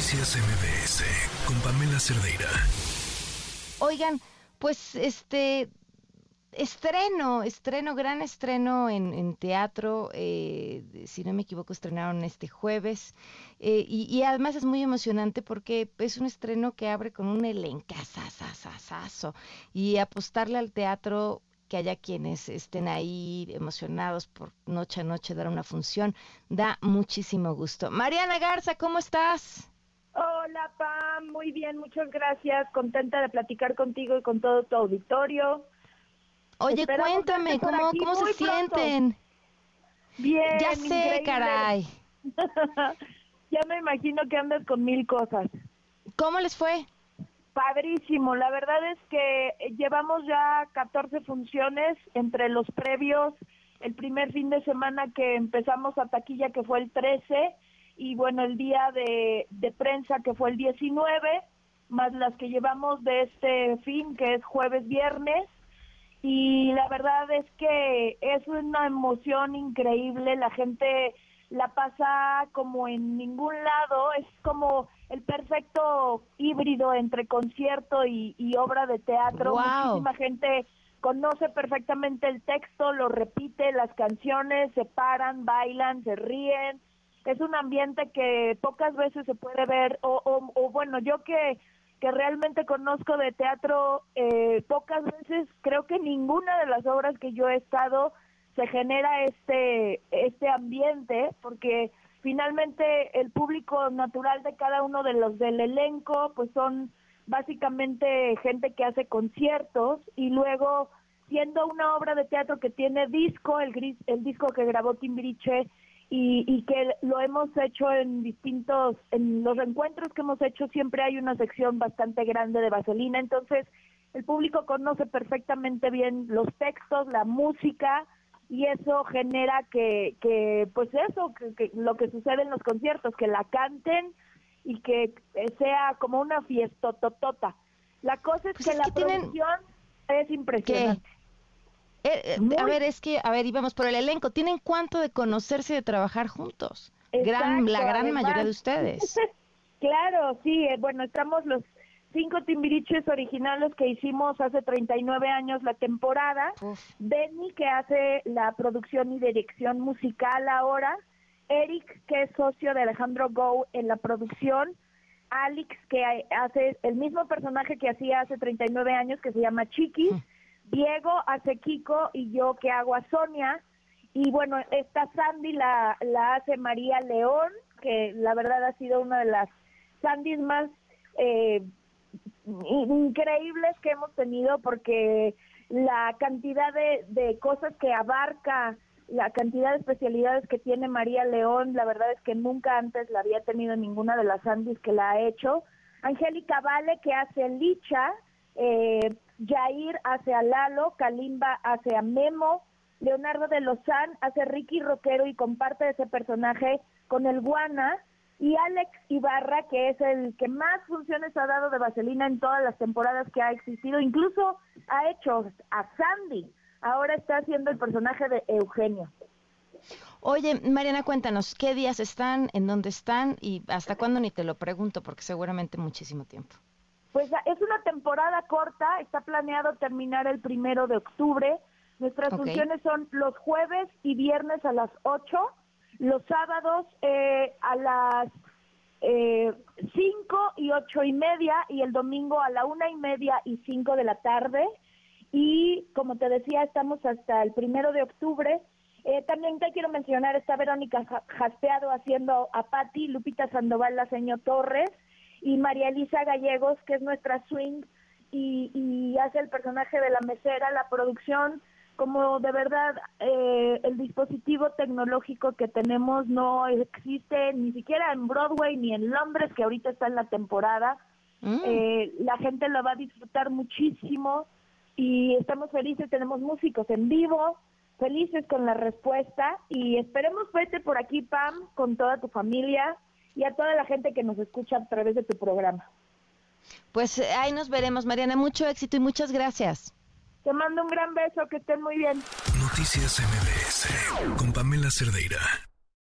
Noticias MBS con Pamela Cerdeira. Oigan, pues este estreno, estreno, gran estreno en, teatro, eh, si no me equivoco, estrenaron este jueves, eh, y, además es muy emocionante porque es un estreno que abre con un elencazazazazo, y apostarle al teatro que haya quienes estén ahí emocionados por noche a noche dar una función, da muchísimo gusto. Mariana Garza, ¿cómo estás? Hola, Pam, muy bien, muchas gracias, contenta de platicar contigo y con todo tu auditorio. Oye, cuéntame, ¿cómo, cómo se sienten? Bien, ya sé, caray. ya me imagino que andas con mil cosas. ¿Cómo les fue? Padrísimo, la verdad es que llevamos ya 14 funciones entre los previos, el primer fin de semana que empezamos a taquilla que fue el 13 y bueno, el día de, de prensa que fue el 19, más las que llevamos de este fin que es jueves, viernes y la verdad es que es una emoción increíble, la gente la pasa como en ningún lado, es como el perfecto híbrido entre concierto y, obra de teatro. Muchísima gente conoce perfectamente el texto, lo repite, las canciones, se paran, bailan, se ríen. Es un ambiente que pocas veces se puede ver, o, o, bueno, yo que, que realmente conozco de teatro, eh, pocas veces, creo que ninguna de las obras que yo he estado se genera este, este ambiente, porque finalmente el público natural de cada uno de los del elenco, pues son básicamente gente que hace conciertos y luego siendo una obra de teatro que tiene disco, el, gris, el disco que grabó Timbiriche y, y que lo hemos hecho en distintos, en los encuentros que hemos hecho siempre hay una sección bastante grande de vaselina, entonces el público conoce perfectamente bien los textos, la música, y eso genera que, que pues eso, que, lo que sucede en los conciertos, que la canten y que sea como una fiesta totota. La cosa es pues que la producción es impresionante. Eh, eh, a ver, es que, a ver, íbamos por el elenco. ¿Tienen cuánto de conocerse y de trabajar juntos? gran, la gran mayoría de ustedes. claro, sí. Eh, bueno, estamos los cinco timbiriches originales que hicimos hace 39 años la temporada, Benny que hace la producción y dirección musical ahora, Eric que es socio de Alejandro Go en la producción, Alex que hace el mismo personaje que hacía hace 39 años que se llama Chiquis, Diego hace Kiko y yo que hago a Sonia y bueno, esta Sandy la, la hace María León, que la verdad ha sido una de las Sandys más eh, increíbles que hemos tenido porque la cantidad de, de cosas que abarca, la cantidad de especialidades que tiene María León, la verdad es que nunca antes la había tenido ninguna de las Andis que la ha hecho. Angélica Vale que hace Licha, eh, Jair hace a Lalo, Kalimba hace a Memo, Leonardo de Lozán hace Ricky Roquero y comparte ese personaje con el Guana, y Alex Ibarra, que es el que más funciones ha dado de Vaselina en todas las temporadas que ha existido, incluso ha hecho a Sandy, ahora está haciendo el personaje de Eugenio. Oye, Mariana, cuéntanos, ¿qué días están, en dónde están y hasta cuándo ni te lo pregunto, porque seguramente muchísimo tiempo? Pues es una temporada corta, está planeado terminar el primero de octubre. Nuestras funciones son los jueves y viernes a las 8 los sábados eh, a las eh, cinco y ocho y media y el domingo a la una y media y cinco de la tarde. Y como te decía, estamos hasta el primero de octubre. Eh, también te quiero mencionar, está Verónica Jaspeado haciendo a Patti, Lupita Sandoval, la señor Torres y María Elisa Gallegos, que es nuestra swing y, y hace el personaje de la mesera. La producción como de verdad eh, el dispositivo tecnológico que tenemos no existe ni siquiera en Broadway ni en Londres, que ahorita está en la temporada. Mm. Eh, la gente lo va a disfrutar muchísimo y estamos felices, tenemos músicos en vivo, felices con la respuesta y esperemos verte por aquí, Pam, con toda tu familia y a toda la gente que nos escucha a través de tu programa. Pues eh, ahí nos veremos, Mariana. Mucho éxito y muchas gracias. Te mando un gran beso, que estén muy bien. Noticias MBS con Pamela Cerdeira.